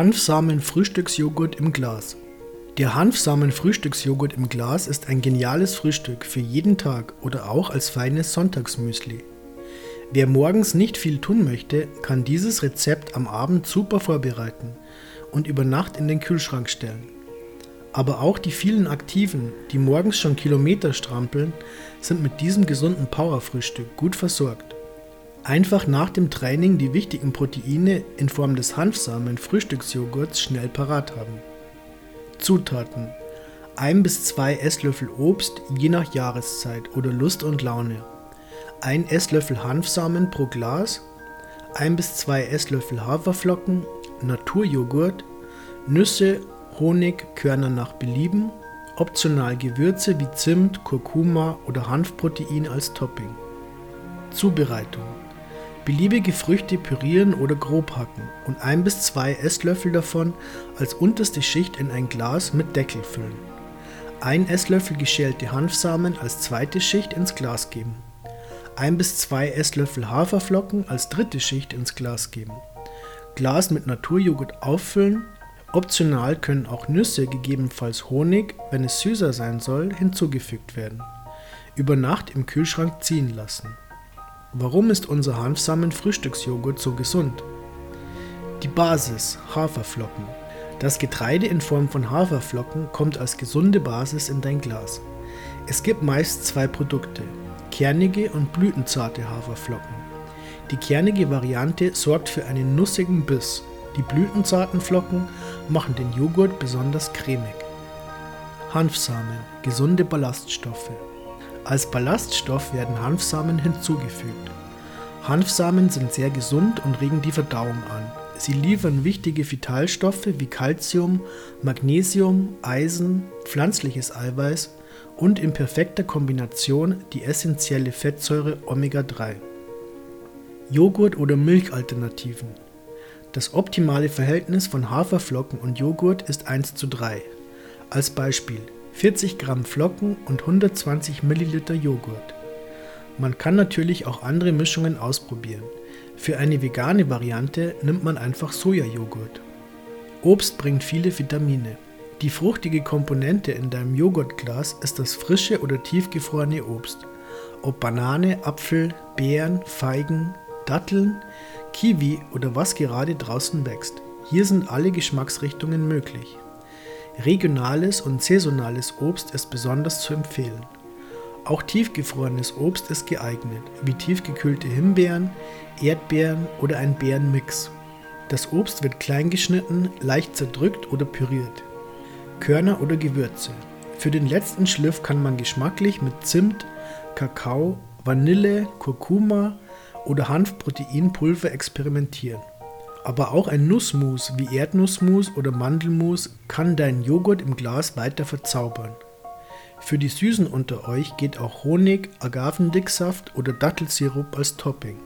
Hanfsamen-Frühstücksjoghurt im Glas. Der Hanfsamen-Frühstücksjoghurt im Glas ist ein geniales Frühstück für jeden Tag oder auch als feines Sonntagsmüsli. Wer morgens nicht viel tun möchte, kann dieses Rezept am Abend super vorbereiten und über Nacht in den Kühlschrank stellen. Aber auch die vielen Aktiven, die morgens schon Kilometer strampeln, sind mit diesem gesunden Powerfrühstück gut versorgt. Einfach nach dem Training die wichtigen Proteine in Form des Hanfsamen-Frühstücksjoghurts schnell parat haben. Zutaten: 1 bis 2 Esslöffel Obst je nach Jahreszeit oder Lust und Laune, 1 Esslöffel Hanfsamen pro Glas, 1 bis 2 Esslöffel Haferflocken, Naturjoghurt, Nüsse, Honig, Körner nach Belieben, optional Gewürze wie Zimt, Kurkuma oder Hanfprotein als Topping. Zubereitung Beliebige Früchte pürieren oder grob hacken und ein bis zwei Esslöffel davon als unterste Schicht in ein Glas mit Deckel füllen. Ein Esslöffel geschälte Hanfsamen als zweite Schicht ins Glas geben. Ein bis zwei Esslöffel Haferflocken als dritte Schicht ins Glas geben. Glas mit Naturjoghurt auffüllen. Optional können auch Nüsse, gegebenenfalls Honig, wenn es süßer sein soll, hinzugefügt werden. Über Nacht im Kühlschrank ziehen lassen. Warum ist unser Hanfsamen-Frühstücksjoghurt so gesund? Die Basis Haferflocken. Das Getreide in Form von Haferflocken kommt als gesunde Basis in dein Glas. Es gibt meist zwei Produkte, kernige und blütenzarte Haferflocken. Die kernige Variante sorgt für einen nussigen Biss. Die blütenzarten Flocken machen den Joghurt besonders cremig. Hanfsamen, gesunde Ballaststoffe. Als Ballaststoff werden Hanfsamen hinzugefügt. Hanfsamen sind sehr gesund und regen die Verdauung an. Sie liefern wichtige Vitalstoffe wie Calcium, Magnesium, Eisen, pflanzliches Eiweiß und in perfekter Kombination die essentielle Fettsäure Omega-3. Joghurt oder Milchalternativen. Das optimale Verhältnis von Haferflocken und Joghurt ist 1 zu 3. Als Beispiel 40 Gramm Flocken und 120 Milliliter Joghurt. Man kann natürlich auch andere Mischungen ausprobieren. Für eine vegane Variante nimmt man einfach Sojajoghurt. Obst bringt viele Vitamine. Die fruchtige Komponente in deinem Joghurtglas ist das frische oder tiefgefrorene Obst. Ob Banane, Apfel, Beeren, Feigen, Datteln, Kiwi oder was gerade draußen wächst. Hier sind alle Geschmacksrichtungen möglich. Regionales und saisonales Obst ist besonders zu empfehlen. Auch tiefgefrorenes Obst ist geeignet, wie tiefgekühlte Himbeeren, Erdbeeren oder ein Beerenmix. Das Obst wird klein geschnitten, leicht zerdrückt oder püriert. Körner oder Gewürze. Für den letzten Schliff kann man geschmacklich mit Zimt, Kakao, Vanille, Kurkuma oder Hanfproteinpulver experimentieren. Aber auch ein Nussmus wie Erdnussmus oder Mandelmus kann deinen Joghurt im Glas weiter verzaubern. Für die Süßen unter euch geht auch Honig, Agavendicksaft oder Dattelsirup als Topping.